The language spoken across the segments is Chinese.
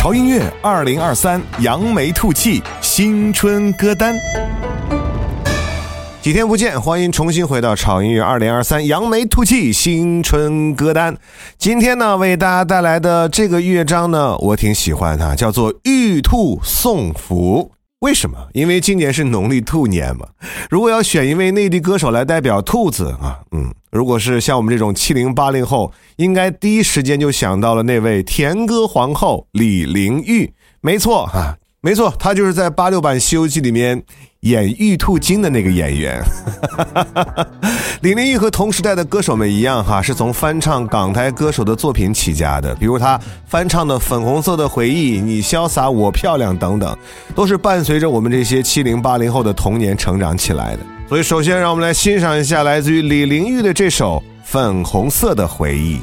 潮音乐二零二三扬眉吐气新春歌单。几天不见，欢迎重新回到潮音乐二零二三扬眉吐气新春歌单。今天呢，为大家带来的这个乐章呢，我挺喜欢它，叫做《玉兔送福》。为什么？因为今年是农历兔年嘛。如果要选一位内地歌手来代表兔子啊，嗯，如果是像我们这种七零八零后，应该第一时间就想到了那位甜歌皇后李玲玉。没错啊，没错，她就是在八六版《西游记》里面。演玉兔精的那个演员，李玲玉和同时代的歌手们一样哈，是从翻唱港台歌手的作品起家的，比如他翻唱的《粉红色的回忆》《你潇洒我漂亮》等等，都是伴随着我们这些七零八零后的童年成长起来的。所以，首先让我们来欣赏一下来自于李玲玉的这首《粉红色的回忆》。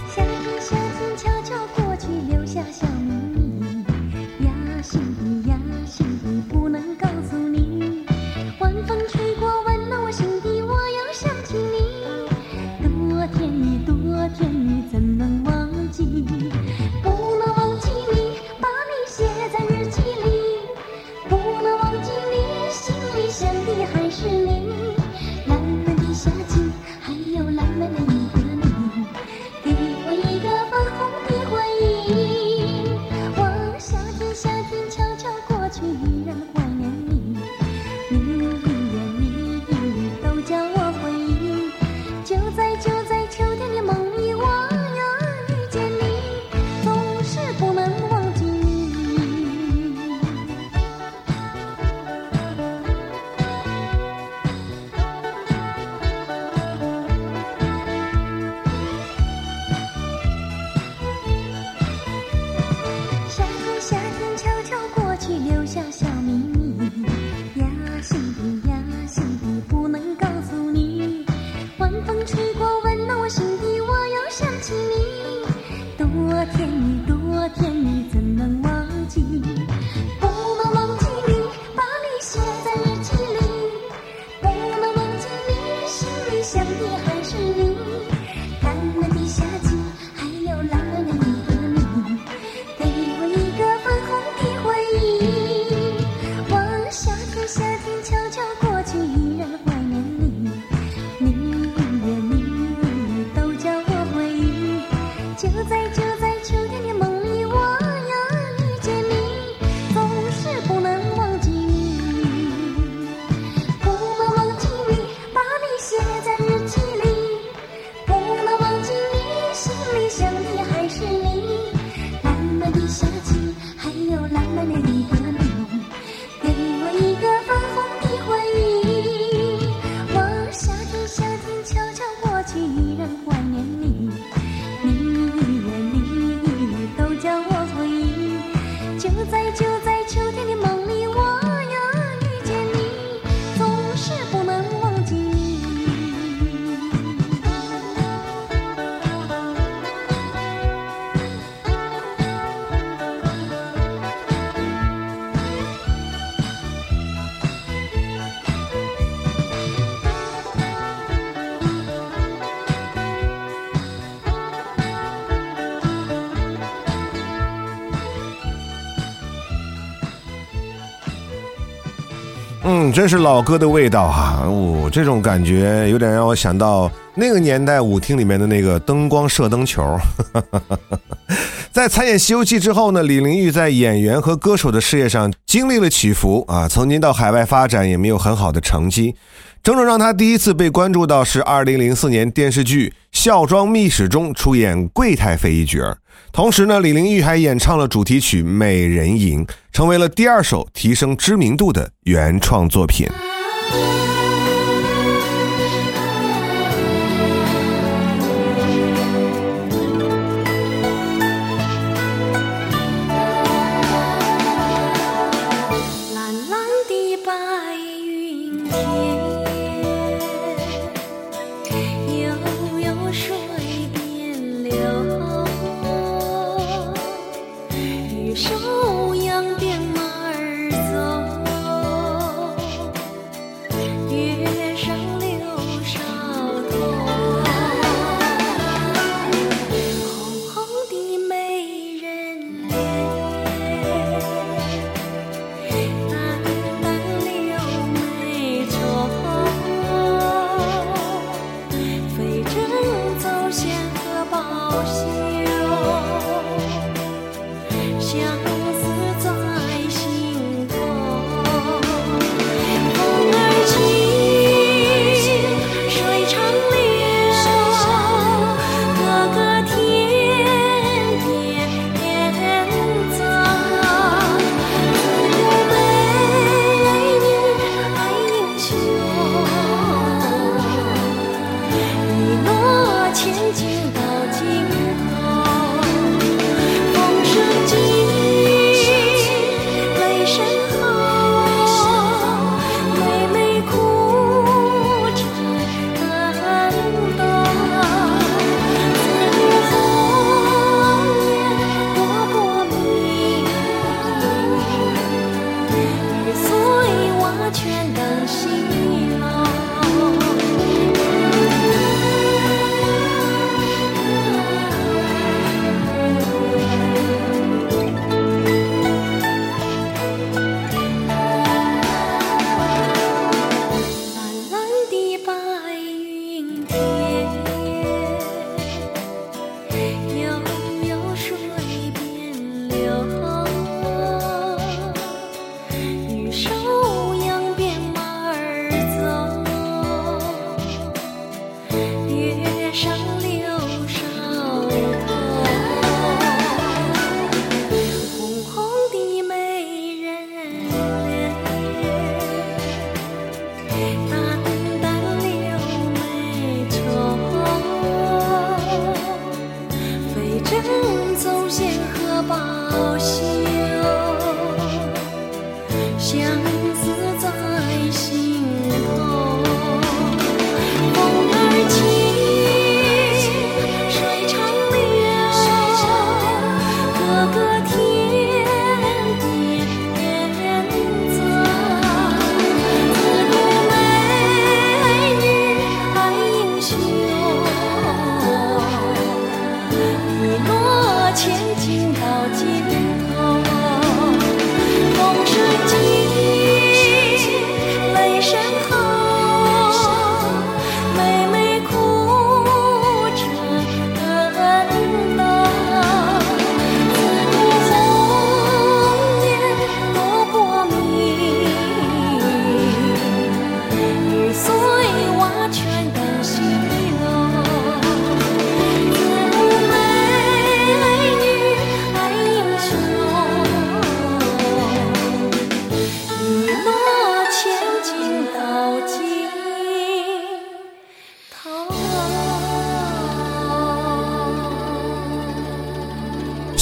嗯，真是老歌的味道哈！哦，这种感觉有点让我想到那个年代舞厅里面的那个灯光射灯球。在参演《西游记》之后呢，李玲玉在演员和歌手的事业上经历了起伏啊，曾经到海外发展也没有很好的成绩。真正让她第一次被关注到是2004年电视剧《孝庄秘史》中出演贵太妃一角。同时呢，李玲玉还演唱了主题曲《美人吟》，成为了第二首提升知名度的原创作品。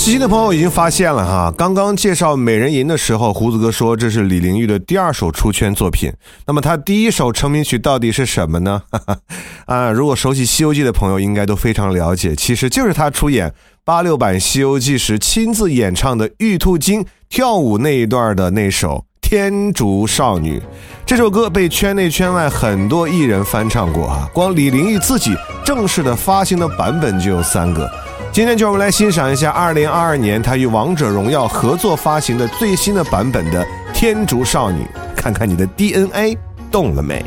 细心的朋友已经发现了哈，刚刚介绍《美人吟》的时候，胡子哥说这是李玲玉的第二首出圈作品。那么他第一首成名曲到底是什么呢？啊，如果熟悉《西游记》的朋友应该都非常了解，其实就是他出演八六版《西游记》时亲自演唱的玉兔精跳舞那一段的那首《天竺少女》。这首歌被圈内圈外很多艺人翻唱过啊，光李玲玉自己正式的发行的版本就有三个。今天就我们来欣赏一下2022年他与王者荣耀合作发行的最新的版本的《天竺少女》，看看你的 DNA 动了没？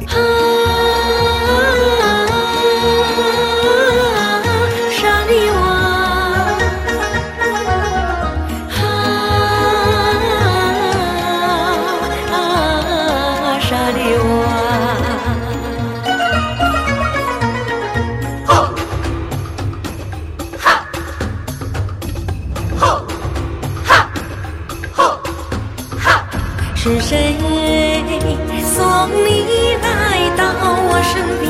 你来到我身边？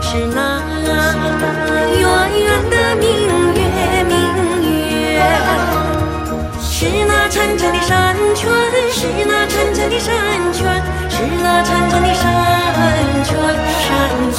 是那圆圆的明月，明月。是那潺潺的山泉，是那潺潺的山泉，是那潺潺的山泉，山泉。